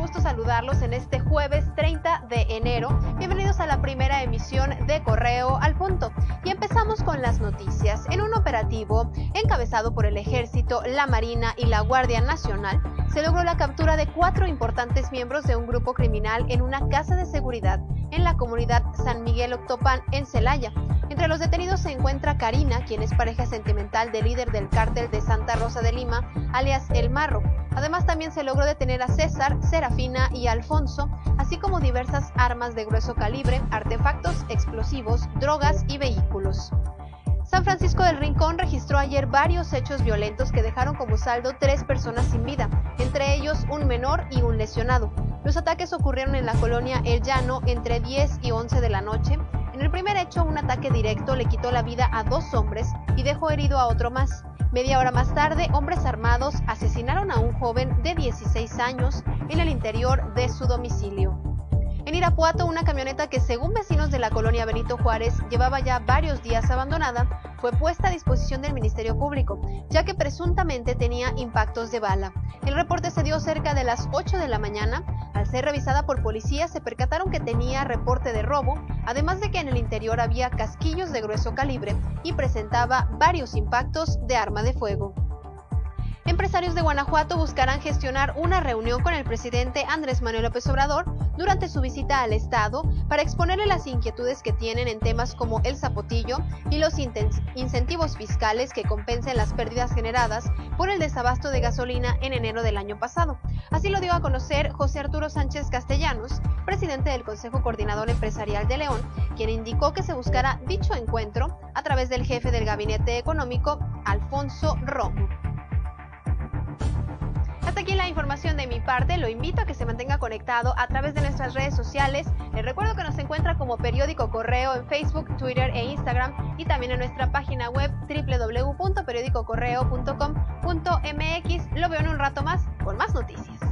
gusto saludarlos en este jueves 30 de enero. Bienvenidos a la primera emisión de Correo al Punto. Y empezamos con las noticias. En un operativo encabezado por el Ejército, la Marina y la Guardia Nacional, se logró la captura de cuatro importantes miembros de un grupo criminal en una casa de seguridad en la comunidad San Miguel Octopan en Celaya. Entre los detenidos se encuentra Karina, quien es pareja sentimental del líder del cártel de Santa Rosa de Lima, alias El Marro. Además también se logró detener a César, Serafina y Alfonso, así como diversas armas de grueso calibre, artefactos explosivos, drogas y vehículos. San Francisco del Rincón registró ayer varios hechos violentos que dejaron como saldo tres personas sin vida, entre ellos un menor y un lesionado. Los ataques ocurrieron en la colonia El Llano entre 10 y 11 de la noche. En el primer hecho, un ataque directo le quitó la vida a dos hombres y dejó herido a otro más. Media hora más tarde, hombres armados asesinaron a un joven de 16 años en el interior de su domicilio. En Irapuato, una camioneta que según vecinos de la colonia Benito Juárez llevaba ya varios días abandonada, fue puesta a disposición del Ministerio Público, ya que presuntamente tenía impactos de bala. El reporte se dio cerca de las 8 de la mañana. Al ser revisada por policías se percataron que tenía reporte de robo, además de que en el interior había casquillos de grueso calibre y presentaba varios impactos de arma de fuego. Empresarios de Guanajuato buscarán gestionar una reunión con el presidente Andrés Manuel López Obrador durante su visita al Estado para exponerle las inquietudes que tienen en temas como el zapotillo y los incentivos fiscales que compensen las pérdidas generadas por el desabasto de gasolina en enero del año pasado. Así lo dio a conocer José Arturo Sánchez Castellanos, presidente del Consejo Coordinador Empresarial de León, quien indicó que se buscará dicho encuentro a través del jefe del Gabinete Económico, Alfonso Romo. Información de mi parte. Lo invito a que se mantenga conectado a través de nuestras redes sociales. Les recuerdo que nos encuentra como Periódico Correo en Facebook, Twitter e Instagram y también en nuestra página web www.periodicocorreo.com.mx. Lo veo en un rato más con más noticias.